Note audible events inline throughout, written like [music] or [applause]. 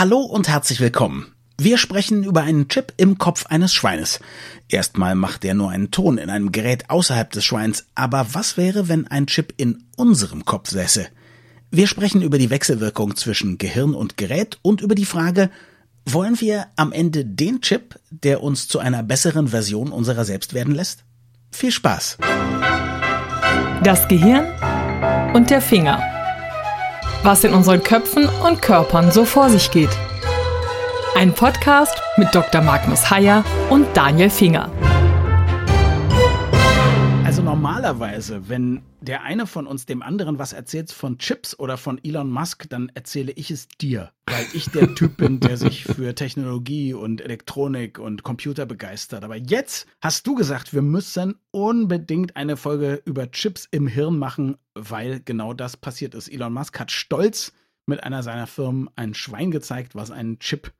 Hallo und herzlich willkommen. Wir sprechen über einen Chip im Kopf eines Schweines. Erstmal macht der nur einen Ton in einem Gerät außerhalb des Schweins, aber was wäre, wenn ein Chip in unserem Kopf säße? Wir sprechen über die Wechselwirkung zwischen Gehirn und Gerät und über die Frage, wollen wir am Ende den Chip, der uns zu einer besseren Version unserer selbst werden lässt? Viel Spaß! Das Gehirn und der Finger. Was in unseren Köpfen und Körpern so vor sich geht. Ein Podcast mit Dr. Magnus Heyer und Daniel Finger. Also normalerweise, wenn der eine von uns dem anderen was erzählt von Chips oder von Elon Musk, dann erzähle ich es dir, weil ich der [laughs] Typ bin, der sich für Technologie und Elektronik und Computer begeistert. Aber jetzt hast du gesagt, wir müssen unbedingt eine Folge über Chips im Hirn machen, weil genau das passiert ist. Elon Musk hat stolz mit einer seiner Firmen ein Schwein gezeigt, was einen Chip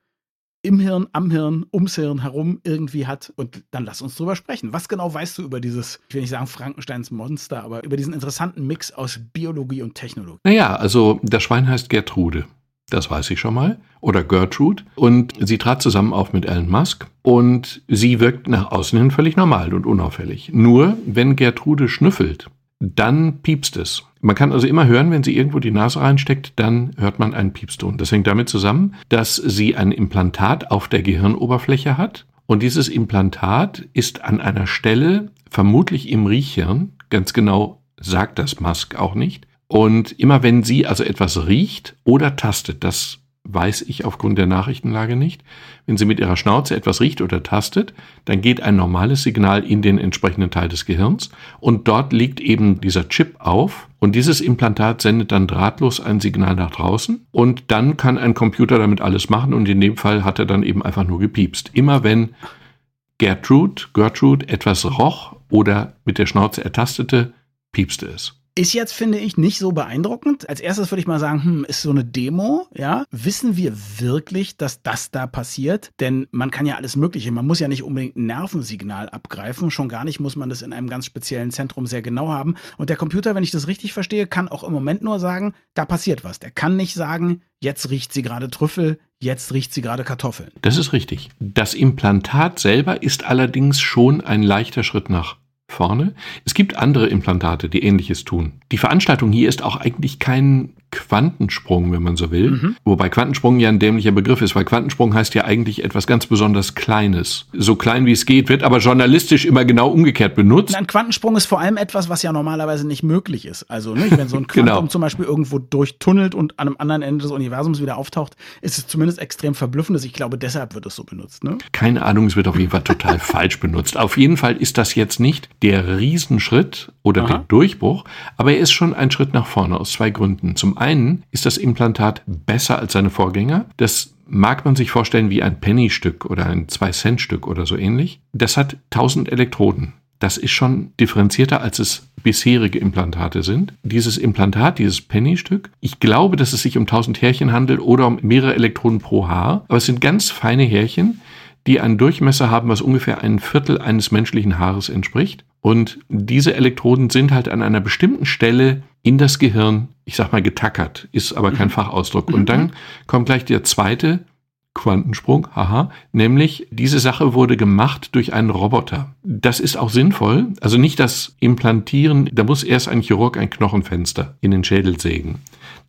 im Hirn, am Hirn, ums Hirn herum irgendwie hat. Und dann lass uns drüber sprechen. Was genau weißt du über dieses, ich will nicht sagen Frankensteins Monster, aber über diesen interessanten Mix aus Biologie und Technologie? Naja, also das Schwein heißt Gertrude. Das weiß ich schon mal. Oder Gertrude. Und sie trat zusammen auf mit Elon Musk. Und sie wirkt nach außen hin völlig normal und unauffällig. Nur, wenn Gertrude schnüffelt, dann piepst es. Man kann also immer hören, wenn sie irgendwo die Nase reinsteckt, dann hört man einen Piepston. Das hängt damit zusammen, dass sie ein Implantat auf der Gehirnoberfläche hat. Und dieses Implantat ist an einer Stelle, vermutlich im Riechhirn, ganz genau sagt das Musk auch nicht. Und immer wenn sie also etwas riecht oder tastet, das weiß ich aufgrund der Nachrichtenlage nicht. Wenn sie mit ihrer Schnauze etwas riecht oder tastet, dann geht ein normales Signal in den entsprechenden Teil des Gehirns und dort liegt eben dieser Chip auf und dieses Implantat sendet dann drahtlos ein Signal nach draußen und dann kann ein Computer damit alles machen und in dem Fall hat er dann eben einfach nur gepiepst. Immer wenn Gertrude, Gertrude etwas roch oder mit der Schnauze ertastete, piepste es. Ist jetzt, finde ich, nicht so beeindruckend. Als erstes würde ich mal sagen, hm, ist so eine Demo, ja? Wissen wir wirklich, dass das da passiert? Denn man kann ja alles Mögliche. Man muss ja nicht unbedingt ein Nervensignal abgreifen. Schon gar nicht muss man das in einem ganz speziellen Zentrum sehr genau haben. Und der Computer, wenn ich das richtig verstehe, kann auch im Moment nur sagen, da passiert was. Der kann nicht sagen, jetzt riecht sie gerade Trüffel, jetzt riecht sie gerade Kartoffeln. Das ist richtig. Das Implantat selber ist allerdings schon ein leichter Schritt nach vorne. Es gibt andere Implantate, die ähnliches tun. Die Veranstaltung hier ist auch eigentlich kein Quantensprung, wenn man so will. Mhm. Wobei Quantensprung ja ein dämlicher Begriff ist, weil Quantensprung heißt ja eigentlich etwas ganz besonders Kleines. So klein wie es geht, wird aber journalistisch immer genau umgekehrt benutzt. Ein Quantensprung ist vor allem etwas, was ja normalerweise nicht möglich ist. Also, ne, wenn so ein [laughs] Quantum genau. zum Beispiel irgendwo durchtunnelt und an einem anderen Ende des Universums wieder auftaucht, ist es zumindest extrem verblüffend. Ich glaube, deshalb wird es so benutzt. Ne? Keine Ahnung, es wird auf jeden Fall total [laughs] falsch benutzt. Auf jeden Fall ist das jetzt nicht der Riesenschritt oder Aha. der Durchbruch, aber er ist schon ein Schritt nach vorne aus zwei Gründen. Zum einen ist das Implantat besser als seine Vorgänger. Das mag man sich vorstellen wie ein Penny-Stück oder ein 2-Cent-Stück oder so ähnlich. Das hat 1000 Elektroden. Das ist schon differenzierter, als es bisherige Implantate sind. Dieses Implantat, dieses Penny-Stück, ich glaube, dass es sich um 1000 Härchen handelt oder um mehrere Elektroden pro Haar, aber es sind ganz feine Härchen, die einen Durchmesser haben, was ungefähr ein Viertel eines menschlichen Haares entspricht. Und diese Elektroden sind halt an einer bestimmten Stelle in das Gehirn, ich sag mal, getackert, ist aber kein mhm. Fachausdruck. Und dann kommt gleich der zweite Quantensprung, haha, nämlich diese Sache wurde gemacht durch einen Roboter. Das ist auch sinnvoll, also nicht das Implantieren, da muss erst ein Chirurg ein Knochenfenster in den Schädel sägen.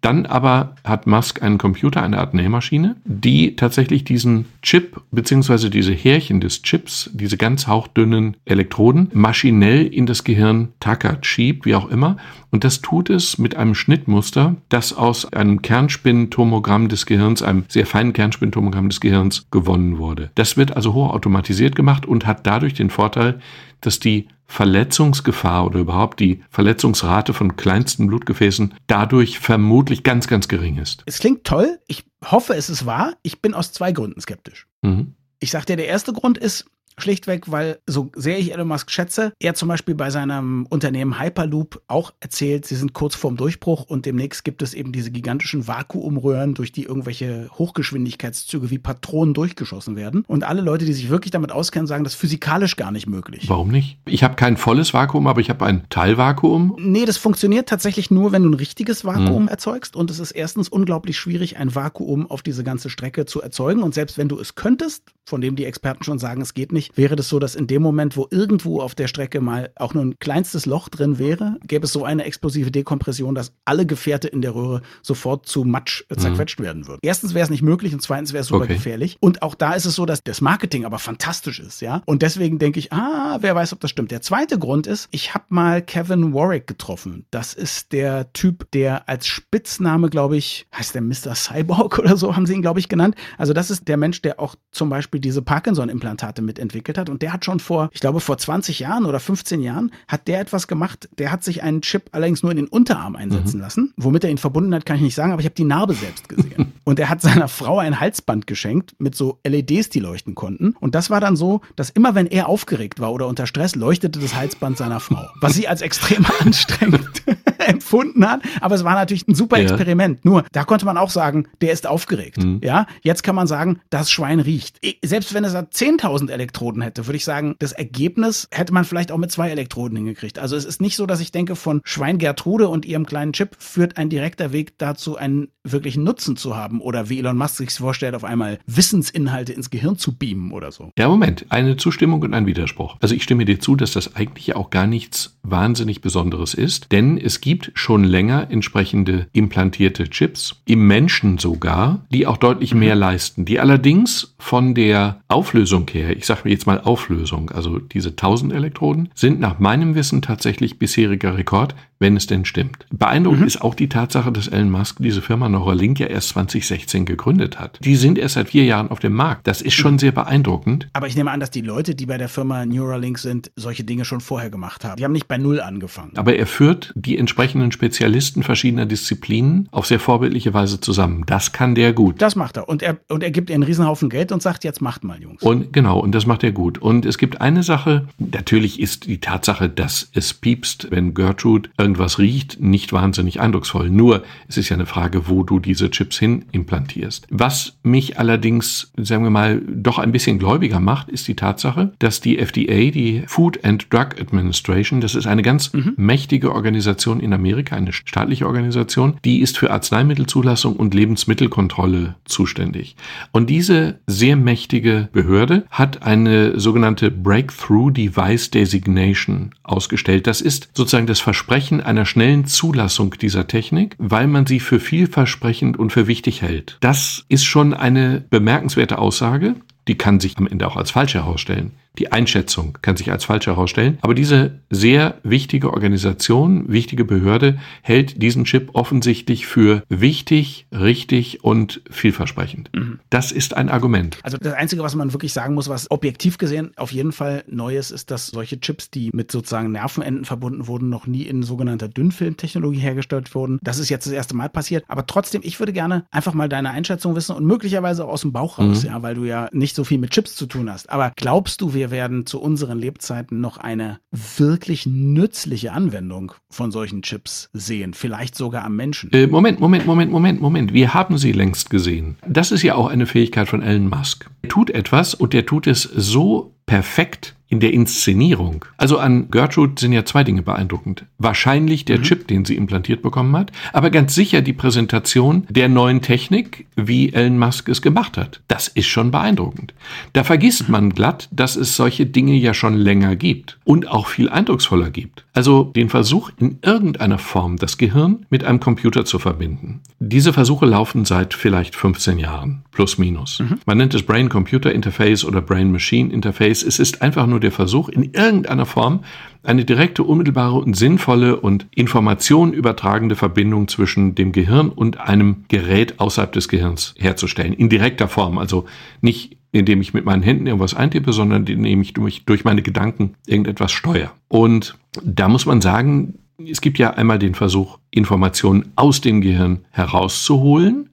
Dann aber hat Musk einen Computer, eine Art Nähmaschine, die tatsächlich diesen Chip bzw. diese Härchen des Chips, diese ganz hauchdünnen Elektroden, maschinell in das Gehirn tackert, schiebt, wie auch immer. Und das tut es mit einem Schnittmuster, das aus einem Kernspintomogramm des Gehirns, einem sehr feinen Kernspintomogramm des Gehirns gewonnen wurde. Das wird also hochautomatisiert gemacht und hat dadurch den Vorteil, dass die Verletzungsgefahr oder überhaupt die Verletzungsrate von kleinsten Blutgefäßen dadurch vermutlich ganz, ganz gering ist. Es klingt toll. Ich hoffe, es ist wahr. Ich bin aus zwei Gründen skeptisch. Mhm. Ich sagte, der erste Grund ist, Schlichtweg, weil so sehr ich Elon Musk schätze, er zum Beispiel bei seinem Unternehmen Hyperloop auch erzählt, sie sind kurz vorm Durchbruch und demnächst gibt es eben diese gigantischen Vakuumröhren, durch die irgendwelche Hochgeschwindigkeitszüge wie Patronen durchgeschossen werden. Und alle Leute, die sich wirklich damit auskennen, sagen, das ist physikalisch gar nicht möglich. Warum nicht? Ich habe kein volles Vakuum, aber ich habe ein Teilvakuum. Nee, das funktioniert tatsächlich nur, wenn du ein richtiges Vakuum hm. erzeugst. Und es ist erstens unglaublich schwierig, ein Vakuum auf diese ganze Strecke zu erzeugen. Und selbst wenn du es könntest, von dem die Experten schon sagen, es geht nicht, wäre das so, dass in dem Moment, wo irgendwo auf der Strecke mal auch nur ein kleinstes Loch drin wäre, gäbe es so eine explosive Dekompression, dass alle Gefährte in der Röhre sofort zu Matsch äh, zerquetscht mhm. werden würden. Erstens wäre es nicht möglich und zweitens wäre es super okay. gefährlich. Und auch da ist es so, dass das Marketing aber fantastisch ist, ja. Und deswegen denke ich, ah, wer weiß, ob das stimmt. Der zweite Grund ist, ich habe mal Kevin Warwick getroffen. Das ist der Typ, der als Spitzname, glaube ich, heißt der Mr. Cyborg [laughs] oder so, haben sie ihn, glaube ich, genannt. Also das ist der Mensch, der auch zum Beispiel diese Parkinson-Implantate mitentwickelt hat. Und der hat schon vor, ich glaube, vor 20 Jahren oder 15 Jahren, hat der etwas gemacht. Der hat sich einen Chip allerdings nur in den Unterarm einsetzen mhm. lassen. Womit er ihn verbunden hat, kann ich nicht sagen, aber ich habe die Narbe selbst gesehen. [laughs] und er hat seiner Frau ein Halsband geschenkt mit so LEDs, die leuchten konnten. Und das war dann so, dass immer wenn er aufgeregt war oder unter Stress, leuchtete das Halsband seiner Frau. [laughs] Was sie als extrem anstrengend [laughs] empfunden hat. Aber es war natürlich ein super ja. Experiment. Nur, da konnte man auch sagen, der ist aufgeregt. Mhm. Ja, jetzt kann man sagen, das Schwein riecht. Selbst wenn es 10.000 Elektroden hätte, würde ich sagen, das Ergebnis hätte man vielleicht auch mit zwei Elektroden hingekriegt. Also es ist nicht so, dass ich denke, von Schwein Gertrude und ihrem kleinen Chip führt ein direkter Weg dazu, einen wirklichen Nutzen zu haben oder wie Elon Musk sich vorstellt, auf einmal Wissensinhalte ins Gehirn zu beamen oder so. Ja, Moment, eine Zustimmung und ein Widerspruch. Also ich stimme dir zu, dass das eigentlich ja auch gar nichts wahnsinnig Besonderes ist, denn es gibt schon länger entsprechende implantierte Chips, im Menschen sogar, die auch deutlich mehr mhm. leisten, die allerdings von der Auflösung her, ich sage jetzt mal Auflösung, also diese 1000 Elektroden, sind nach meinem Wissen tatsächlich bisheriger Rekord wenn es denn stimmt. Beeindruckend mhm. ist auch die Tatsache, dass Elon Musk diese Firma Neuralink ja erst 2016 gegründet hat. Die sind erst seit vier Jahren auf dem Markt. Das ist schon sehr beeindruckend. Aber ich nehme an, dass die Leute, die bei der Firma Neuralink sind, solche Dinge schon vorher gemacht haben. Die haben nicht bei Null angefangen. Aber er führt die entsprechenden Spezialisten verschiedener Disziplinen auf sehr vorbildliche Weise zusammen. Das kann der gut. Das macht er. Und er, und er gibt ihr einen Riesenhaufen Geld und sagt, jetzt macht mal, Jungs. Und genau, und das macht er gut. Und es gibt eine Sache, natürlich ist die Tatsache, dass es piepst, wenn Gertrude irgendwas riecht, nicht wahnsinnig eindrucksvoll. Nur es ist ja eine Frage, wo du diese Chips hin implantierst. Was mich allerdings, sagen wir mal, doch ein bisschen gläubiger macht, ist die Tatsache, dass die FDA, die Food and Drug Administration, das ist eine ganz mhm. mächtige Organisation in Amerika, eine staatliche Organisation, die ist für Arzneimittelzulassung und Lebensmittelkontrolle zuständig. Und diese sehr mächtige Behörde hat eine sogenannte Breakthrough Device Designation ausgestellt. Das ist sozusagen das Versprechen einer schnellen Zulassung dieser Technik, weil man sie für vielversprechend und für wichtig hält. Das ist schon eine bemerkenswerte Aussage. Die kann sich am Ende auch als falsch herausstellen. Die Einschätzung kann sich als falsch herausstellen. Aber diese sehr wichtige Organisation, wichtige Behörde hält diesen Chip offensichtlich für wichtig, richtig und vielversprechend. Mhm. Das ist ein Argument. Also das Einzige, was man wirklich sagen muss, was objektiv gesehen auf jeden Fall neu ist, ist, dass solche Chips, die mit sozusagen Nervenenden verbunden wurden, noch nie in sogenannter Dünnfilmtechnologie hergestellt wurden. Das ist jetzt das erste Mal passiert. Aber trotzdem, ich würde gerne einfach mal deine Einschätzung wissen und möglicherweise auch aus dem Bauch raus, mhm. ja, weil du ja nicht so viel mit Chips zu tun hast. Aber glaubst du, wir wir werden zu unseren Lebzeiten noch eine wirklich nützliche Anwendung von solchen Chips sehen, vielleicht sogar am Menschen. Äh, Moment, Moment, Moment, Moment, Moment. Wir haben sie längst gesehen. Das ist ja auch eine Fähigkeit von Elon Musk. Er tut etwas und er tut es so perfekt, in der Inszenierung. Also an Gertrude sind ja zwei Dinge beeindruckend. Wahrscheinlich der mhm. Chip, den sie implantiert bekommen hat, aber ganz sicher die Präsentation der neuen Technik, wie Elon Musk es gemacht hat. Das ist schon beeindruckend. Da vergisst mhm. man glatt, dass es solche Dinge ja schon länger gibt und auch viel eindrucksvoller gibt. Also den Versuch, in irgendeiner Form das Gehirn mit einem Computer zu verbinden. Diese Versuche laufen seit vielleicht 15 Jahren, plus minus. Mhm. Man nennt es Brain-Computer Interface oder Brain-Machine Interface. Es ist einfach nur der Versuch, in irgendeiner Form eine direkte, unmittelbare und sinnvolle und Informationen übertragende Verbindung zwischen dem Gehirn und einem Gerät außerhalb des Gehirns herzustellen. In direkter Form, also nicht indem ich mit meinen Händen irgendwas eintippe, sondern indem ich durch meine Gedanken irgendetwas steuere. Und da muss man sagen, es gibt ja einmal den Versuch, Informationen aus dem Gehirn herauszuholen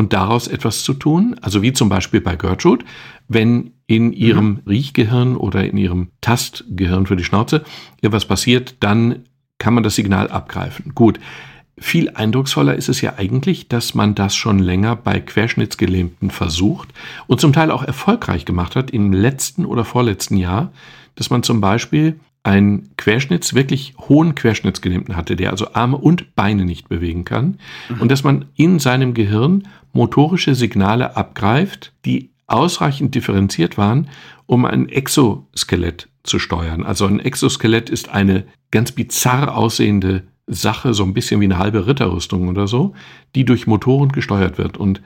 und daraus etwas zu tun. Also wie zum Beispiel bei Gertrude, wenn in ihrem mhm. Riechgehirn oder in ihrem Tastgehirn für die Schnauze etwas passiert, dann kann man das Signal abgreifen. Gut. Viel eindrucksvoller ist es ja eigentlich, dass man das schon länger bei Querschnittsgelähmten versucht und zum Teil auch erfolgreich gemacht hat im letzten oder vorletzten Jahr, dass man zum Beispiel einen Querschnitts, wirklich hohen Querschnittsgelähmten hatte, der also Arme und Beine nicht bewegen kann mhm. und dass man in seinem Gehirn motorische Signale abgreift, die ausreichend differenziert waren, um ein Exoskelett zu steuern. Also ein Exoskelett ist eine ganz bizarr aussehende Sache, so ein bisschen wie eine halbe Ritterrüstung oder so, die durch Motoren gesteuert wird. Und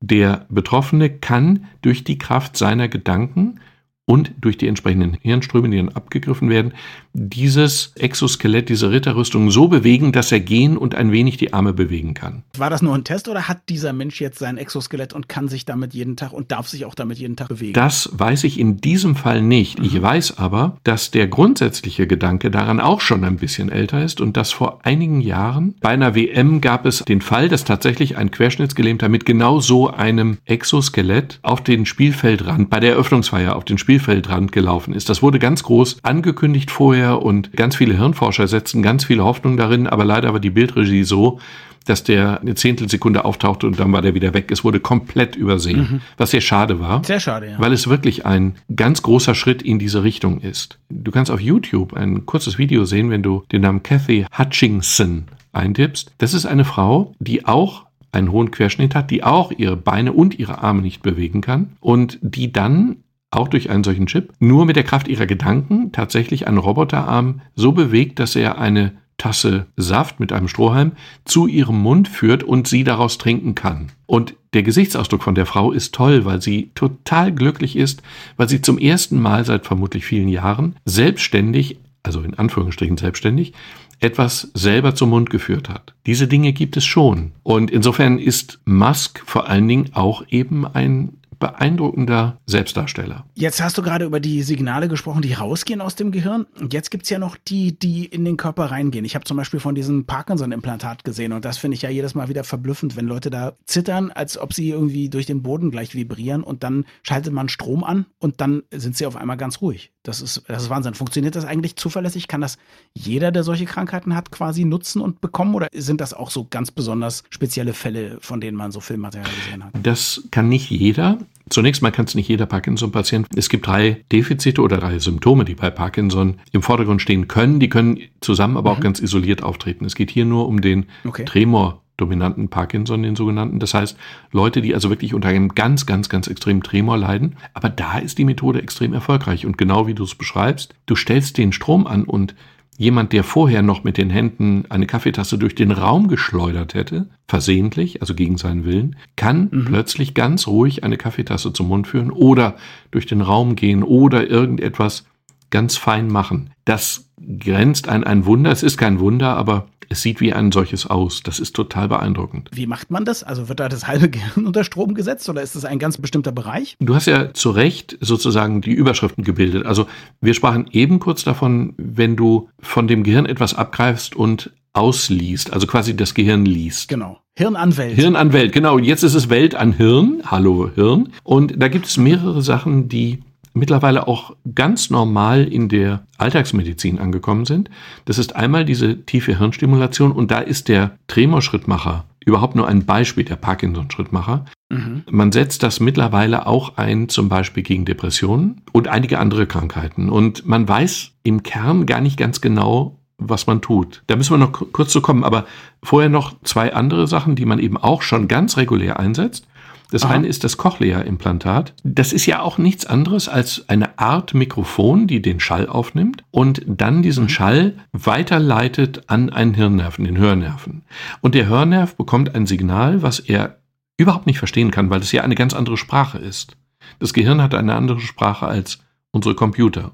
der Betroffene kann durch die Kraft seiner Gedanken und durch die entsprechenden Hirnströme, die dann abgegriffen werden, dieses Exoskelett, diese Ritterrüstung so bewegen, dass er gehen und ein wenig die Arme bewegen kann. War das nur ein Test oder hat dieser Mensch jetzt sein Exoskelett und kann sich damit jeden Tag und darf sich auch damit jeden Tag bewegen? Das weiß ich in diesem Fall nicht. Mhm. Ich weiß aber, dass der grundsätzliche Gedanke daran auch schon ein bisschen älter ist und dass vor einigen Jahren bei einer WM gab es den Fall, dass tatsächlich ein Querschnittsgelähmter mit genau so einem Exoskelett auf den Spielfeldrand, bei der Eröffnungsfeier auf den Spielfeldrand gelaufen ist. Das wurde ganz groß angekündigt vorher vorher und ganz viele Hirnforscher setzen ganz viele Hoffnung darin, aber leider war die Bildregie so, dass der eine Zehntelsekunde auftauchte und dann war der wieder weg. Es wurde komplett übersehen, mhm. was sehr schade war. Sehr schade, ja. Weil es wirklich ein ganz großer Schritt in diese Richtung ist. Du kannst auf YouTube ein kurzes Video sehen, wenn du den Namen Kathy Hutchinson eintippst. Das ist eine Frau, die auch einen hohen Querschnitt hat, die auch ihre Beine und ihre Arme nicht bewegen kann und die dann auch durch einen solchen Chip, nur mit der Kraft ihrer Gedanken tatsächlich einen Roboterarm so bewegt, dass er eine Tasse Saft mit einem Strohhalm zu ihrem Mund führt und sie daraus trinken kann. Und der Gesichtsausdruck von der Frau ist toll, weil sie total glücklich ist, weil sie zum ersten Mal seit vermutlich vielen Jahren selbstständig, also in Anführungsstrichen selbstständig, etwas selber zum Mund geführt hat. Diese Dinge gibt es schon. Und insofern ist Musk vor allen Dingen auch eben ein beeindruckender Selbstdarsteller. Jetzt hast du gerade über die Signale gesprochen, die rausgehen aus dem Gehirn. Und jetzt gibt es ja noch die, die in den Körper reingehen. Ich habe zum Beispiel von diesem Parkinson-Implantat gesehen und das finde ich ja jedes Mal wieder verblüffend, wenn Leute da zittern, als ob sie irgendwie durch den Boden gleich vibrieren und dann schaltet man Strom an und dann sind sie auf einmal ganz ruhig. Das ist, das ist Wahnsinn. Funktioniert das eigentlich zuverlässig? Kann das jeder, der solche Krankheiten hat, quasi nutzen und bekommen? Oder sind das auch so ganz besonders spezielle Fälle, von denen man so Filmmaterial gesehen hat? Das kann nicht jeder. Zunächst mal kann es nicht jeder Parkinson-Patient. Es gibt drei Defizite oder drei Symptome, die bei Parkinson im Vordergrund stehen können. Die können zusammen, aber mhm. auch ganz isoliert auftreten. Es geht hier nur um den okay. Tremor dominanten Parkinson, den sogenannten. Das heißt, Leute, die also wirklich unter einem ganz, ganz, ganz extremen Tremor leiden. Aber da ist die Methode extrem erfolgreich. Und genau wie du es beschreibst, du stellst den Strom an und jemand, der vorher noch mit den Händen eine Kaffeetasse durch den Raum geschleudert hätte, versehentlich, also gegen seinen Willen, kann mhm. plötzlich ganz ruhig eine Kaffeetasse zum Mund führen oder durch den Raum gehen oder irgendetwas ganz fein machen. Das grenzt an ein Wunder. Es ist kein Wunder, aber es sieht wie ein solches aus. Das ist total beeindruckend. Wie macht man das? Also wird da das halbe [laughs] Gehirn unter Strom gesetzt oder ist das ein ganz bestimmter Bereich? Du hast ja zu Recht sozusagen die Überschriften gebildet. Also wir sprachen eben kurz davon, wenn du von dem Gehirn etwas abgreifst und ausliest, also quasi das Gehirn liest. Genau. Hirn an Welt. Hirn an Welt, genau. Jetzt ist es Welt an Hirn. Hallo Hirn. Und da gibt es mehrere Sachen, die mittlerweile auch ganz normal in der Alltagsmedizin angekommen sind. Das ist einmal diese tiefe Hirnstimulation und da ist der Tremorschrittmacher überhaupt nur ein Beispiel der Parkinson-Schrittmacher. Mhm. Man setzt das mittlerweile auch ein, zum Beispiel gegen Depressionen und einige andere Krankheiten. Und man weiß im Kern gar nicht ganz genau, was man tut. Da müssen wir noch kurz zu kommen, aber vorher noch zwei andere Sachen, die man eben auch schon ganz regulär einsetzt. Das Aha. eine ist das Cochlea-Implantat. Das ist ja auch nichts anderes als eine Art Mikrofon, die den Schall aufnimmt und dann diesen mhm. Schall weiterleitet an einen Hirnnerven, den Hörnerven. Und der Hörnerv bekommt ein Signal, was er überhaupt nicht verstehen kann, weil es ja eine ganz andere Sprache ist. Das Gehirn hat eine andere Sprache als unsere Computer.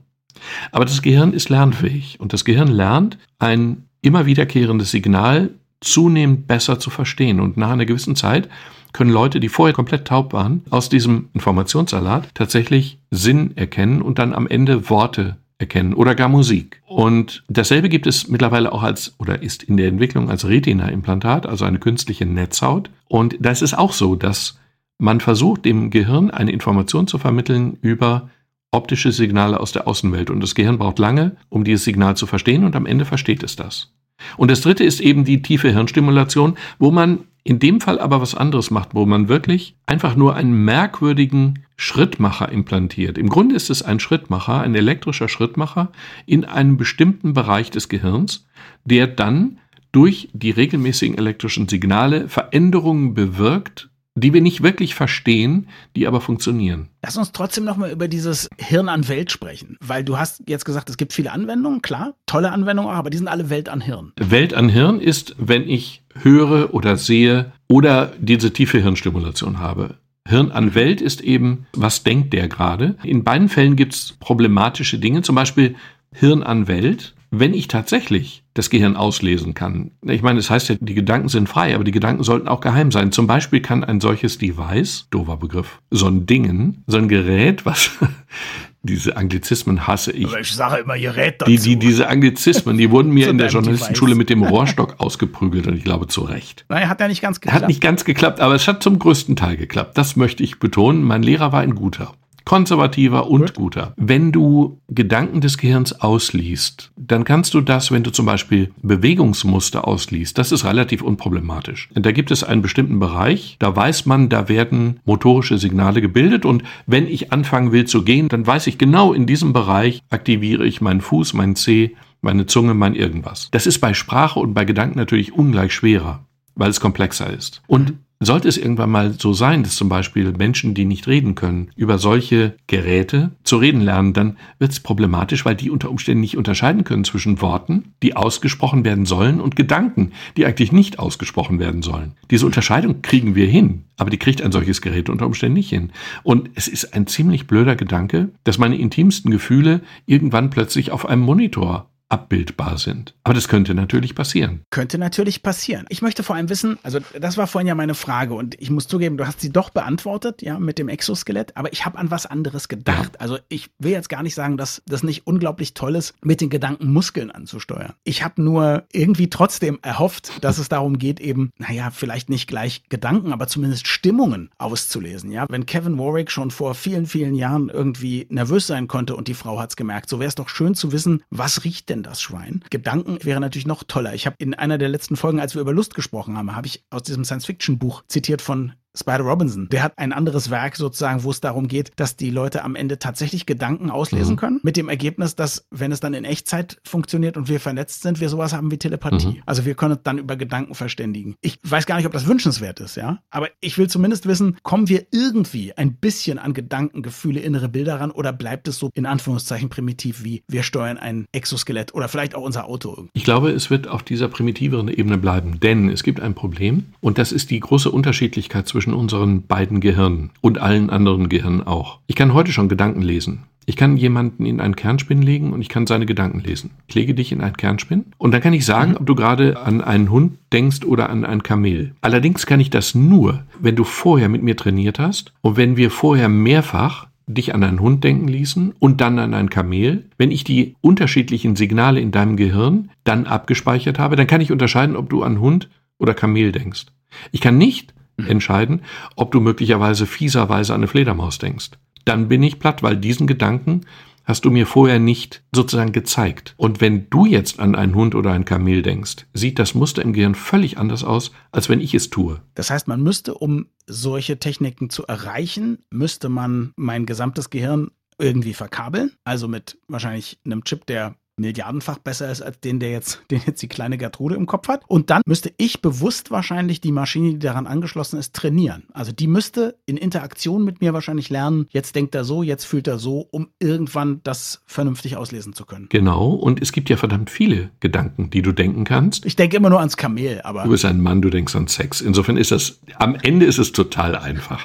Aber das Gehirn ist lernfähig und das Gehirn lernt ein immer wiederkehrendes Signal zunehmend besser zu verstehen. Und nach einer gewissen Zeit können Leute, die vorher komplett taub waren, aus diesem Informationssalat tatsächlich Sinn erkennen und dann am Ende Worte erkennen oder gar Musik. Und dasselbe gibt es mittlerweile auch als oder ist in der Entwicklung als Retina-Implantat, also eine künstliche Netzhaut. Und da ist es auch so, dass man versucht, dem Gehirn eine Information zu vermitteln über optische Signale aus der Außenwelt. Und das Gehirn braucht lange, um dieses Signal zu verstehen und am Ende versteht es das. Und das dritte ist eben die tiefe Hirnstimulation, wo man in dem Fall aber was anderes macht, wo man wirklich einfach nur einen merkwürdigen Schrittmacher implantiert. Im Grunde ist es ein Schrittmacher, ein elektrischer Schrittmacher in einem bestimmten Bereich des Gehirns, der dann durch die regelmäßigen elektrischen Signale Veränderungen bewirkt, die wir nicht wirklich verstehen, die aber funktionieren. Lass uns trotzdem nochmal über dieses Hirn an Welt sprechen, weil du hast jetzt gesagt, es gibt viele Anwendungen, klar, tolle Anwendungen auch, aber die sind alle Welt an Hirn. Welt an Hirn ist, wenn ich höre oder sehe oder diese tiefe Hirnstimulation habe. Hirn an Welt ist eben, was denkt der gerade? In beiden Fällen gibt es problematische Dinge, zum Beispiel Hirn an Welt wenn ich tatsächlich das Gehirn auslesen kann, ich meine, es das heißt ja, die Gedanken sind frei, aber die Gedanken sollten auch geheim sein. Zum Beispiel kann ein solches Device, doofer Begriff, so ein Dingen, so ein Gerät, was [laughs] diese Anglizismen hasse ich. Aber ich sage immer Gerät dazu. Die, die, diese Anglizismen, die wurden mir [laughs] in der Journalistenschule mit dem [laughs] Rohrstock ausgeprügelt und ich glaube zu Recht. Nein, hat ja nicht ganz geklappt. Hat nicht ganz geklappt, aber es hat zum größten Teil geklappt. Das möchte ich betonen. Mein Lehrer war ein guter konservativer und Gut. guter. Wenn du Gedanken des Gehirns ausliest, dann kannst du das, wenn du zum Beispiel Bewegungsmuster ausliest, das ist relativ unproblematisch. Da gibt es einen bestimmten Bereich, da weiß man, da werden motorische Signale gebildet und wenn ich anfangen will zu gehen, dann weiß ich genau, in diesem Bereich aktiviere ich meinen Fuß, meinen Zeh, meine Zunge, mein irgendwas. Das ist bei Sprache und bei Gedanken natürlich ungleich schwerer, weil es komplexer ist. Und sollte es irgendwann mal so sein, dass zum Beispiel Menschen, die nicht reden können, über solche Geräte zu reden lernen, dann wird es problematisch, weil die unter Umständen nicht unterscheiden können zwischen Worten, die ausgesprochen werden sollen, und Gedanken, die eigentlich nicht ausgesprochen werden sollen. Diese Unterscheidung kriegen wir hin, aber die kriegt ein solches Gerät unter Umständen nicht hin. Und es ist ein ziemlich blöder Gedanke, dass meine intimsten Gefühle irgendwann plötzlich auf einem Monitor abbildbar sind. Aber das könnte natürlich passieren. Könnte natürlich passieren. Ich möchte vor allem wissen, also das war vorhin ja meine Frage und ich muss zugeben, du hast sie doch beantwortet, ja, mit dem Exoskelett, aber ich habe an was anderes gedacht. Ja. Also ich will jetzt gar nicht sagen, dass das nicht unglaublich toll ist, mit den Gedanken Muskeln anzusteuern. Ich habe nur irgendwie trotzdem erhofft, dass es darum geht, eben, naja, vielleicht nicht gleich Gedanken, aber zumindest Stimmungen auszulesen. Ja, wenn Kevin Warwick schon vor vielen, vielen Jahren irgendwie nervös sein konnte und die Frau hat es gemerkt, so wäre es doch schön zu wissen, was riecht denn denn das Schwein? Gedanken wäre natürlich noch toller. Ich habe in einer der letzten Folgen, als wir über Lust gesprochen haben, habe ich aus diesem Science-Fiction-Buch zitiert von Spider Robinson, der hat ein anderes Werk sozusagen, wo es darum geht, dass die Leute am Ende tatsächlich Gedanken auslesen mhm. können, mit dem Ergebnis, dass, wenn es dann in Echtzeit funktioniert und wir vernetzt sind, wir sowas haben wie Telepathie. Mhm. Also wir können uns dann über Gedanken verständigen. Ich weiß gar nicht, ob das wünschenswert ist, ja, aber ich will zumindest wissen, kommen wir irgendwie ein bisschen an Gedanken, Gefühle, innere Bilder ran oder bleibt es so in Anführungszeichen primitiv wie wir steuern ein Exoskelett oder vielleicht auch unser Auto? Irgendwie? Ich glaube, es wird auf dieser primitiveren Ebene bleiben, denn es gibt ein Problem und das ist die große Unterschiedlichkeit zwischen zwischen unseren beiden Gehirnen und allen anderen Gehirnen auch. Ich kann heute schon Gedanken lesen. Ich kann jemanden in einen Kernspinn legen und ich kann seine Gedanken lesen. Ich lege dich in einen Kernspinn und dann kann ich sagen, mhm. ob du gerade an einen Hund denkst oder an ein Kamel. Allerdings kann ich das nur, wenn du vorher mit mir trainiert hast und wenn wir vorher mehrfach dich an einen Hund denken ließen und dann an ein Kamel. Wenn ich die unterschiedlichen Signale in deinem Gehirn dann abgespeichert habe, dann kann ich unterscheiden, ob du an Hund oder Kamel denkst. Ich kann nicht entscheiden, ob du möglicherweise fieserweise an eine Fledermaus denkst. Dann bin ich platt, weil diesen Gedanken hast du mir vorher nicht sozusagen gezeigt. Und wenn du jetzt an einen Hund oder ein Kamel denkst, sieht das Muster im Gehirn völlig anders aus, als wenn ich es tue. Das heißt, man müsste, um solche Techniken zu erreichen, müsste man mein gesamtes Gehirn irgendwie verkabeln, also mit wahrscheinlich einem Chip, der milliardenfach besser ist als den, der jetzt, [laughs] den jetzt die kleine Gertrude im Kopf hat. Und dann müsste ich bewusst wahrscheinlich die Maschine, die daran angeschlossen ist, trainieren. Also die müsste in Interaktion mit mir wahrscheinlich lernen, jetzt denkt er so, jetzt fühlt er so, um irgendwann das vernünftig auslesen zu können. Genau, und es gibt ja verdammt viele Gedanken, die du denken kannst. Ich denke immer nur ans Kamel, aber. Du bist ein Mann, du denkst an Sex. Insofern ist das, am Ende ist es total einfach.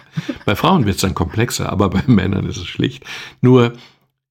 bei Frauen wird es dann komplexer, aber bei Männern ist es schlicht. Nur,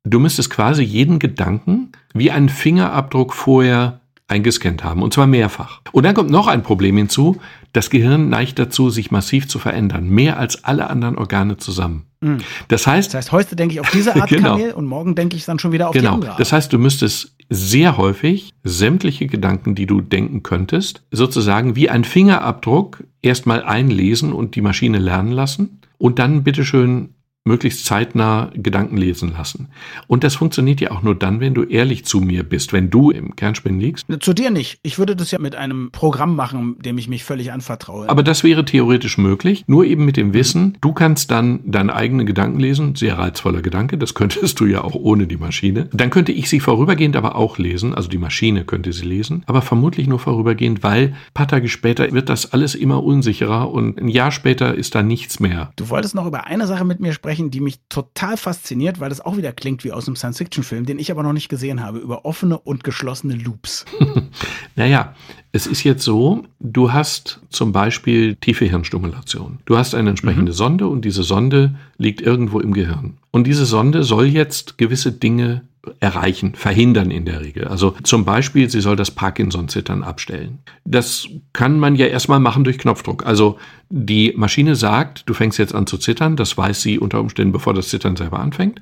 Du müsstest quasi jeden Gedanken wie einen Fingerabdruck vorher eingescannt haben, und zwar mehrfach. Und dann kommt noch ein Problem hinzu, das Gehirn neigt dazu, sich massiv zu verändern, mehr als alle anderen Organe zusammen. Mhm. Das heißt, das heißt, heute denke ich auf diese Art [laughs] genau. Kanäle und morgen denke ich dann schon wieder auf genau. die andere Art. Das heißt, du müsstest sehr häufig sämtliche Gedanken, die du denken könntest, sozusagen wie ein Fingerabdruck erstmal einlesen und die Maschine lernen lassen und dann bitteschön möglichst zeitnah Gedanken lesen lassen. Und das funktioniert ja auch nur dann, wenn du ehrlich zu mir bist, wenn du im Kernspin liegst. Zu dir nicht. Ich würde das ja mit einem Programm machen, dem ich mich völlig anvertraue. Aber das wäre theoretisch möglich, nur eben mit dem Wissen, du kannst dann deine eigenen Gedanken lesen, sehr reizvoller Gedanke, das [laughs] könntest du ja auch ohne die Maschine. Dann könnte ich sie vorübergehend aber auch lesen, also die Maschine könnte sie lesen, aber vermutlich nur vorübergehend, weil ein paar Tage später wird das alles immer unsicherer und ein Jahr später ist da nichts mehr. Du wolltest noch über eine Sache mit mir sprechen, sprechen, die mich total fasziniert, weil das auch wieder klingt wie aus einem Science-Fiction-Film, den ich aber noch nicht gesehen habe, über offene und geschlossene Loops. [laughs] naja, es ist jetzt so, du hast zum Beispiel tiefe Hirnstimulation. Du hast eine entsprechende mhm. Sonde und diese Sonde liegt irgendwo im Gehirn. Und diese Sonde soll jetzt gewisse Dinge erreichen, verhindern in der Regel. Also zum Beispiel, sie soll das Parkinson-Zittern abstellen. Das kann man ja erstmal machen durch Knopfdruck. Also die Maschine sagt, du fängst jetzt an zu zittern, das weiß sie unter Umständen, bevor das Zittern selber anfängt.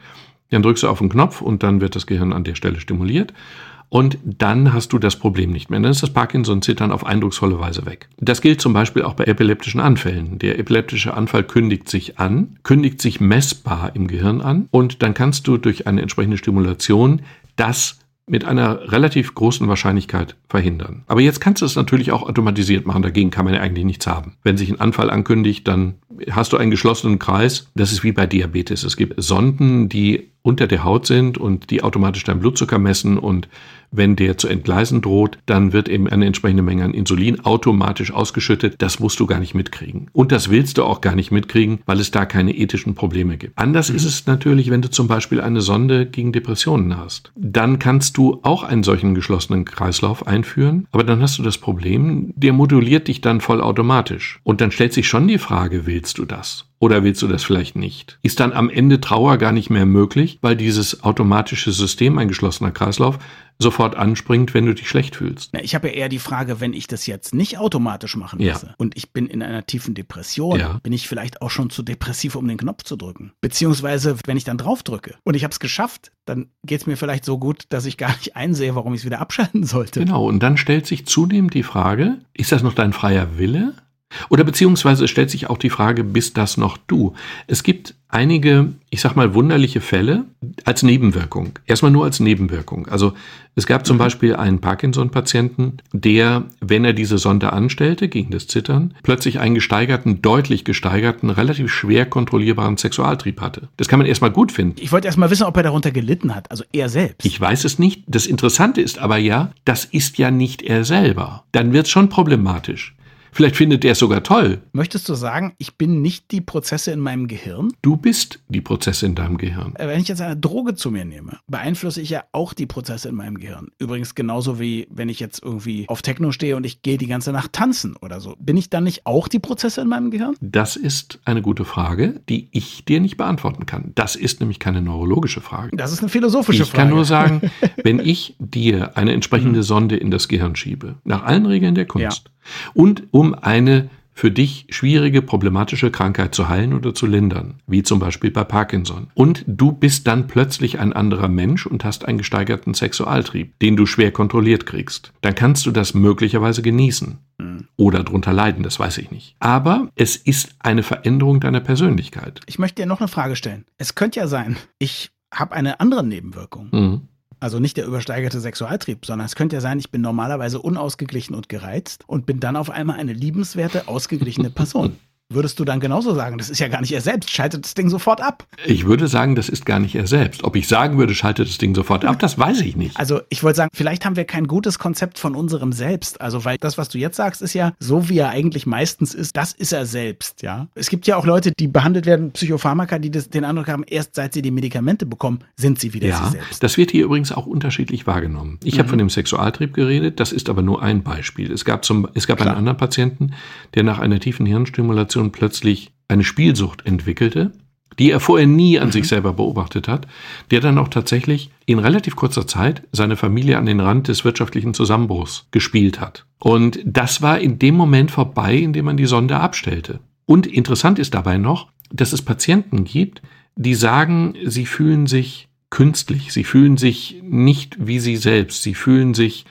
Dann drückst du auf den Knopf und dann wird das Gehirn an der Stelle stimuliert und dann hast du das Problem nicht mehr. Dann ist das Parkinson-Zittern auf eindrucksvolle Weise weg. Das gilt zum Beispiel auch bei epileptischen Anfällen. Der epileptische Anfall kündigt sich an, kündigt sich messbar im Gehirn an und dann kannst du durch eine entsprechende Stimulation das mit einer relativ großen Wahrscheinlichkeit verhindern. Aber jetzt kannst du es natürlich auch automatisiert machen, dagegen kann man ja eigentlich nichts haben. Wenn sich ein Anfall ankündigt, dann hast du einen geschlossenen Kreis. Das ist wie bei Diabetes. Es gibt Sonden, die unter der Haut sind und die automatisch deinen Blutzucker messen und wenn der zu entgleisen droht, dann wird eben eine entsprechende Menge an Insulin automatisch ausgeschüttet. Das musst du gar nicht mitkriegen. Und das willst du auch gar nicht mitkriegen, weil es da keine ethischen Probleme gibt. Anders mhm. ist es natürlich, wenn du zum Beispiel eine Sonde gegen Depressionen hast. Dann kannst du auch einen solchen geschlossenen Kreislauf einführen, aber dann hast du das Problem, der moduliert dich dann vollautomatisch. Und dann stellt sich schon die Frage, willst du das? Oder willst du das vielleicht nicht? Ist dann am Ende Trauer gar nicht mehr möglich, weil dieses automatische System, ein geschlossener Kreislauf, sofort anspringt, wenn du dich schlecht fühlst. Ich habe ja eher die Frage, wenn ich das jetzt nicht automatisch machen lasse ja. und ich bin in einer tiefen Depression, ja. bin ich vielleicht auch schon zu depressiv, um den Knopf zu drücken. Beziehungsweise, wenn ich dann drauf drücke und ich habe es geschafft, dann geht es mir vielleicht so gut, dass ich gar nicht einsehe, warum ich es wieder abschalten sollte. Genau, und dann stellt sich zunehmend die Frage, ist das noch dein freier Wille? Oder beziehungsweise stellt sich auch die Frage, bist das noch du? Es gibt einige, ich sag mal, wunderliche Fälle als Nebenwirkung. Erstmal nur als Nebenwirkung. Also es gab zum mhm. Beispiel einen Parkinson-Patienten, der, wenn er diese Sonde anstellte gegen das Zittern, plötzlich einen gesteigerten, deutlich gesteigerten, relativ schwer kontrollierbaren Sexualtrieb hatte. Das kann man erstmal gut finden. Ich wollte erstmal wissen, ob er darunter gelitten hat, also er selbst. Ich weiß es nicht. Das Interessante ist aber ja, das ist ja nicht er selber. Dann wird es schon problematisch. Vielleicht findet er es sogar toll. Möchtest du sagen, ich bin nicht die Prozesse in meinem Gehirn? Du bist die Prozesse in deinem Gehirn. Äh, wenn ich jetzt eine Droge zu mir nehme, beeinflusse ich ja auch die Prozesse in meinem Gehirn. Übrigens genauso wie wenn ich jetzt irgendwie auf Techno stehe und ich gehe die ganze Nacht tanzen oder so. Bin ich dann nicht auch die Prozesse in meinem Gehirn? Das ist eine gute Frage, die ich dir nicht beantworten kann. Das ist nämlich keine neurologische Frage. Das ist eine philosophische ich Frage. Ich kann nur sagen, [laughs] wenn ich dir eine entsprechende hm. Sonde in das Gehirn schiebe, nach allen Regeln der Kunst, ja und um eine für dich schwierige, problematische Krankheit zu heilen oder zu lindern, wie zum Beispiel bei Parkinson. Und du bist dann plötzlich ein anderer Mensch und hast einen gesteigerten Sexualtrieb, den du schwer kontrolliert kriegst. Dann kannst du das möglicherweise genießen hm. oder drunter leiden, das weiß ich nicht. Aber es ist eine Veränderung deiner Persönlichkeit. Ich möchte dir noch eine Frage stellen. Es könnte ja sein, ich habe eine andere Nebenwirkung. Mhm. Also nicht der übersteigerte Sexualtrieb, sondern es könnte ja sein, ich bin normalerweise unausgeglichen und gereizt und bin dann auf einmal eine liebenswerte, ausgeglichene [laughs] Person. Würdest du dann genauso sagen, das ist ja gar nicht er selbst, schaltet das Ding sofort ab? Ich würde sagen, das ist gar nicht er selbst. Ob ich sagen würde, schaltet das Ding sofort ab, das weiß ich nicht. Also ich wollte sagen, vielleicht haben wir kein gutes Konzept von unserem Selbst. Also weil das, was du jetzt sagst, ist ja so, wie er eigentlich meistens ist, das ist er selbst, ja. Es gibt ja auch Leute, die behandelt werden, Psychopharmaka, die das, den Eindruck haben, erst seit sie die Medikamente bekommen, sind sie wieder ja, sie selbst. Das wird hier übrigens auch unterschiedlich wahrgenommen. Ich mhm. habe von dem Sexualtrieb geredet, das ist aber nur ein Beispiel. Es gab, zum, es gab einen anderen Patienten, der nach einer tiefen Hirnstimulation plötzlich eine Spielsucht entwickelte, die er vorher nie an mhm. sich selber beobachtet hat, der dann auch tatsächlich in relativ kurzer Zeit seine Familie an den Rand des wirtschaftlichen Zusammenbruchs gespielt hat. Und das war in dem Moment vorbei, in dem man die Sonde abstellte. Und interessant ist dabei noch, dass es Patienten gibt, die sagen, sie fühlen sich künstlich, sie fühlen sich nicht wie sie selbst, sie fühlen sich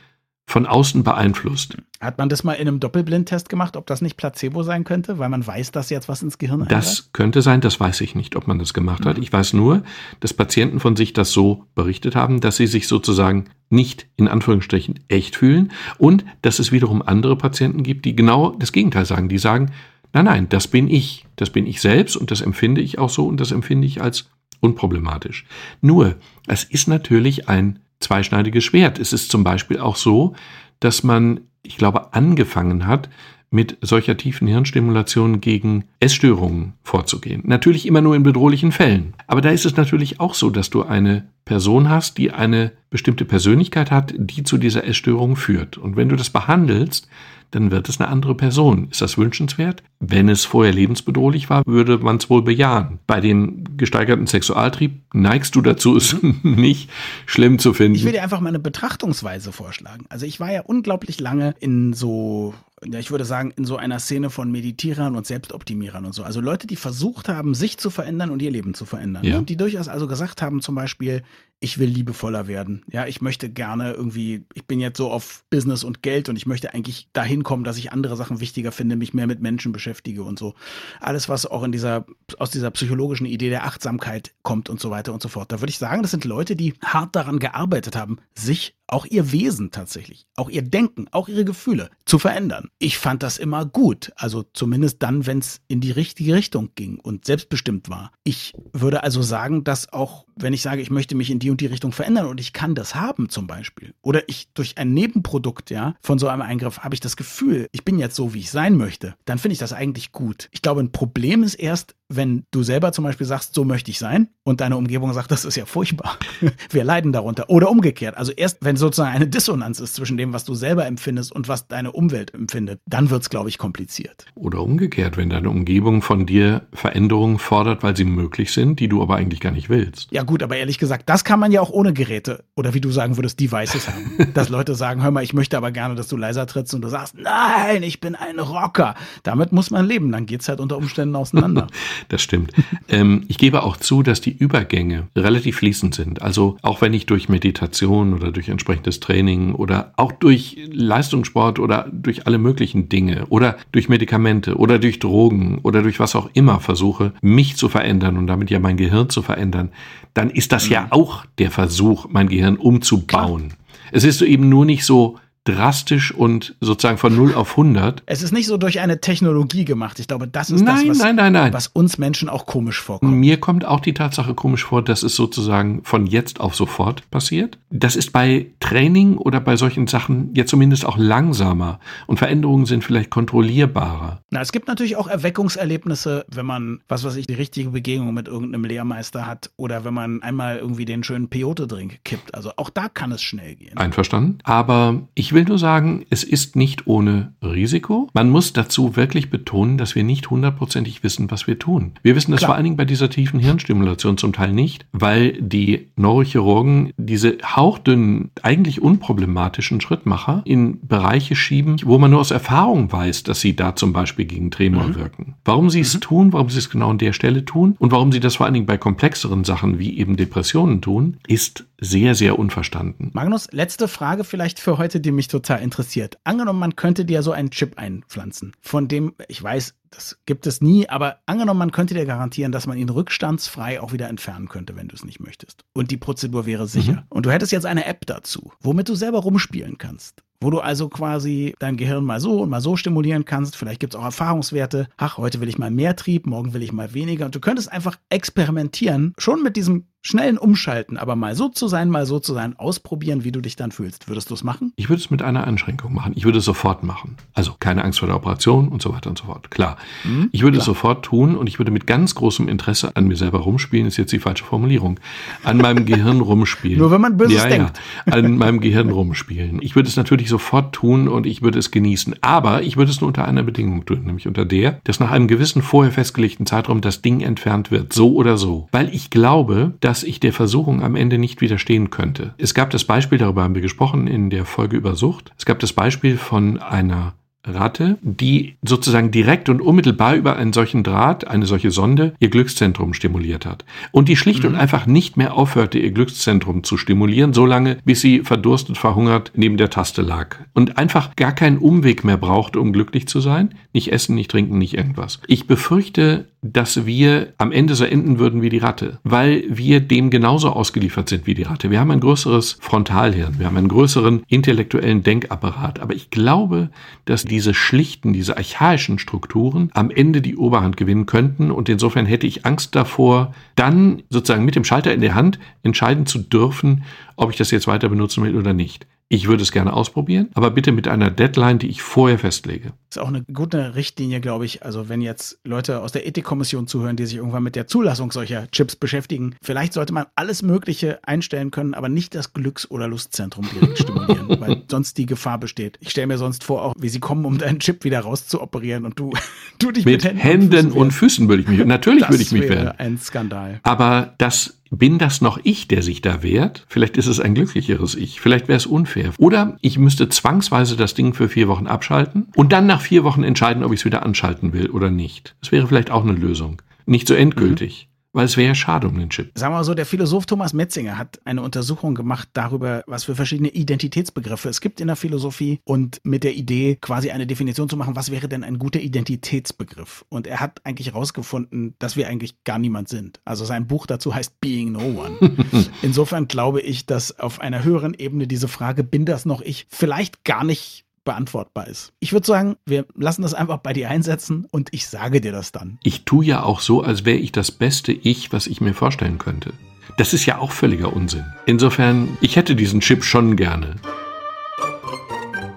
von außen beeinflusst. Hat man das mal in einem Doppelblindtest gemacht, ob das nicht Placebo sein könnte, weil man weiß, dass jetzt was ins Gehirn eingreift? Das könnte sein, das weiß ich nicht, ob man das gemacht hat. Mhm. Ich weiß nur, dass Patienten von sich das so berichtet haben, dass sie sich sozusagen nicht in Anführungsstrichen echt fühlen und dass es wiederum andere Patienten gibt, die genau das Gegenteil sagen. Die sagen, nein, nein, das bin ich, das bin ich selbst und das empfinde ich auch so und das empfinde ich als unproblematisch. Nur, es ist natürlich ein zweischneidiges Schwert. Es ist zum Beispiel auch so, dass man, ich glaube, angefangen hat, mit solcher tiefen Hirnstimulation gegen Essstörungen vorzugehen. Natürlich immer nur in bedrohlichen Fällen. Aber da ist es natürlich auch so, dass du eine Person hast, die eine bestimmte Persönlichkeit hat, die zu dieser Essstörung führt. Und wenn du das behandelst, dann wird es eine andere Person. Ist das wünschenswert? Wenn es vorher lebensbedrohlich war, würde man es wohl bejahen. Bei dem gesteigerten Sexualtrieb neigst du dazu, es [laughs] nicht schlimm zu finden. Ich will dir einfach mal eine Betrachtungsweise vorschlagen. Also ich war ja unglaublich lange in so ja, ich würde sagen, in so einer Szene von Meditierern und Selbstoptimierern und so. Also Leute, die versucht haben, sich zu verändern und ihr Leben zu verändern. Ja. Die durchaus also gesagt haben, zum Beispiel, ich will liebevoller werden. Ja, ich möchte gerne irgendwie, ich bin jetzt so auf Business und Geld und ich möchte eigentlich dahin kommen, dass ich andere Sachen wichtiger finde, mich mehr mit Menschen beschäftige und so. Alles, was auch in dieser, aus dieser psychologischen Idee der Achtsamkeit kommt und so weiter und so fort. Da würde ich sagen, das sind Leute, die hart daran gearbeitet haben, sich auch ihr Wesen tatsächlich, auch ihr Denken, auch ihre Gefühle zu verändern. Ich fand das immer gut, also zumindest dann, wenn es in die richtige Richtung ging und selbstbestimmt war. Ich würde also sagen, dass auch, wenn ich sage, ich möchte mich in die und die Richtung verändern und ich kann das haben zum Beispiel, oder ich durch ein Nebenprodukt, ja, von so einem Eingriff habe ich das Gefühl, ich bin jetzt so, wie ich sein möchte, dann finde ich das eigentlich gut. Ich glaube, ein Problem ist erst, wenn du selber zum Beispiel sagst, so möchte ich sein und deine Umgebung sagt, das ist ja furchtbar. [laughs] Wir leiden darunter. Oder umgekehrt. Also erst, wenn sozusagen eine Dissonanz ist zwischen dem, was du selber empfindest und was deine Umwelt empfindet, dann wird es, glaube ich, kompliziert. Oder umgekehrt, wenn deine Umgebung von dir Veränderungen fordert, weil sie möglich sind, die du aber eigentlich gar nicht willst. Ja gut, aber ehrlich gesagt, das kann man ja auch ohne Geräte oder wie du sagen würdest, Devices haben. [laughs] Dass Leute sagen, hör mal, ich möchte aber gerne, dass du leiser trittst und du sagst, nein, ich bin ein Rocker. Damit muss man leben. Dann geht es halt unter Umständen auseinander. [laughs] das stimmt. ähm, ich gebe auch zu, dass die Übergänge relativ fließend sind. Also auch wenn ich durch Meditation oder durch entsprechendes Training oder auch durch Leistungssport oder durch alle möglichen Dinge oder durch Medikamente oder durch Drogen oder durch was auch immer versuche, mich zu verändern und damit ja mein Gehirn zu verändern, dann ist das ja mhm. auch der Versuch, mein Gehirn umzubauen. Klar. Es ist eben nur nicht so, drastisch und sozusagen von 0 auf 100. Es ist nicht so durch eine Technologie gemacht. Ich glaube, das ist nein, das, was, nein, nein, nein. was uns Menschen auch komisch vorkommt. Mir kommt auch die Tatsache komisch vor, dass es sozusagen von jetzt auf sofort passiert. Das ist bei Training oder bei solchen Sachen ja zumindest auch langsamer und Veränderungen sind vielleicht kontrollierbarer. Na, es gibt natürlich auch Erweckungserlebnisse, wenn man, was weiß ich, die richtige Begegnung mit irgendeinem Lehrmeister hat oder wenn man einmal irgendwie den schönen Peyote-Drink kippt. Also auch da kann es schnell gehen. Einverstanden. Aber ich ich will nur sagen, es ist nicht ohne Risiko. Man muss dazu wirklich betonen, dass wir nicht hundertprozentig wissen, was wir tun. Wir wissen das Klar. vor allen Dingen bei dieser tiefen Hirnstimulation zum Teil nicht, weil die Neurochirurgen diese hauchdünnen, eigentlich unproblematischen Schrittmacher in Bereiche schieben, wo man nur aus Erfahrung weiß, dass sie da zum Beispiel gegen Tremor mhm. wirken. Warum sie es mhm. tun, warum sie es genau an der Stelle tun und warum sie das vor allen Dingen bei komplexeren Sachen wie eben Depressionen tun, ist sehr, sehr unverstanden. Magnus, letzte Frage vielleicht für heute, die mich total interessiert. Angenommen, man könnte dir so einen Chip einpflanzen, von dem, ich weiß, das gibt es nie, aber angenommen, man könnte dir garantieren, dass man ihn rückstandsfrei auch wieder entfernen könnte, wenn du es nicht möchtest. Und die Prozedur wäre sicher. Mhm. Und du hättest jetzt eine App dazu, womit du selber rumspielen kannst wo du also quasi dein Gehirn mal so und mal so stimulieren kannst. Vielleicht gibt es auch Erfahrungswerte. Ach, heute will ich mal mehr Trieb, morgen will ich mal weniger. Und du könntest einfach experimentieren, schon mit diesem schnellen Umschalten, aber mal so zu sein, mal so zu sein, ausprobieren, wie du dich dann fühlst. Würdest du es machen? Ich würde es mit einer Einschränkung machen. Ich würde es sofort machen. Also keine Angst vor der Operation und so weiter und so fort. Klar. Mhm, ich würde es sofort tun und ich würde mit ganz großem Interesse an mir selber rumspielen, ist jetzt die falsche Formulierung. An meinem Gehirn rumspielen. Nur wenn man Böses ja, denkt. Ja, an meinem Gehirn rumspielen. Ich würde es natürlich sofort tun und ich würde es genießen. Aber ich würde es nur unter einer Bedingung tun, nämlich unter der, dass nach einem gewissen vorher festgelegten Zeitraum das Ding entfernt wird. So oder so. Weil ich glaube, dass ich der Versuchung am Ende nicht widerstehen könnte. Es gab das Beispiel, darüber haben wir gesprochen in der Folge über Sucht. Es gab das Beispiel von einer Ratte, die sozusagen direkt und unmittelbar über einen solchen Draht, eine solche Sonde, ihr Glückszentrum stimuliert hat. Und die schlicht mhm. und einfach nicht mehr aufhörte, ihr Glückszentrum zu stimulieren, solange bis sie verdurstet, verhungert neben der Taste lag. Und einfach gar keinen Umweg mehr brauchte, um glücklich zu sein. Nicht essen, nicht trinken, nicht irgendwas. Ich befürchte, dass wir am Ende so enden würden wie die Ratte, weil wir dem genauso ausgeliefert sind wie die Ratte. Wir haben ein größeres Frontalhirn, wir haben einen größeren intellektuellen Denkapparat, aber ich glaube, dass diese schlichten, diese archaischen Strukturen am Ende die Oberhand gewinnen könnten und insofern hätte ich Angst davor, dann sozusagen mit dem Schalter in der Hand entscheiden zu dürfen, ob ich das jetzt weiter benutzen will oder nicht. Ich würde es gerne ausprobieren, aber bitte mit einer Deadline, die ich vorher festlege. Das ist auch eine gute Richtlinie, glaube ich. Also wenn jetzt Leute aus der Ethikkommission zuhören, die sich irgendwann mit der Zulassung solcher Chips beschäftigen, vielleicht sollte man alles Mögliche einstellen können, aber nicht das Glücks- oder Lustzentrum direkt stimulieren, [laughs] weil sonst die Gefahr besteht. Ich stelle mir sonst vor, auch wie sie kommen, um deinen Chip wieder rauszuoperieren und du, [laughs] du dich mit, mit Händen, Händen und, Füßen, würde ich mich, natürlich würde ich mich wehren. Ein Skandal. Aber das bin das noch ich, der sich da wehrt? Vielleicht ist es ein glücklicheres Ich. Vielleicht wäre es unfair. Oder ich müsste zwangsweise das Ding für vier Wochen abschalten und dann nach vier Wochen entscheiden, ob ich es wieder anschalten will oder nicht. Das wäre vielleicht auch eine Lösung. Nicht so endgültig. Mhm. Weil es wäre ja schade um den Chip. Sagen wir mal so, der Philosoph Thomas Metzinger hat eine Untersuchung gemacht darüber, was für verschiedene Identitätsbegriffe es gibt in der Philosophie und mit der Idee, quasi eine Definition zu machen, was wäre denn ein guter Identitätsbegriff? Und er hat eigentlich herausgefunden, dass wir eigentlich gar niemand sind. Also sein Buch dazu heißt Being No One. [laughs] Insofern glaube ich, dass auf einer höheren Ebene diese Frage, bin das noch ich, vielleicht gar nicht beantwortbar ist. Ich würde sagen, wir lassen das einfach bei dir einsetzen und ich sage dir das dann. Ich tue ja auch so, als wäre ich das beste Ich, was ich mir vorstellen könnte. Das ist ja auch völliger Unsinn. Insofern, ich hätte diesen Chip schon gerne.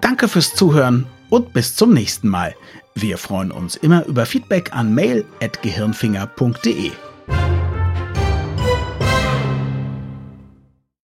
Danke fürs Zuhören und bis zum nächsten Mal. Wir freuen uns immer über Feedback an mail@gehirnfinger.de.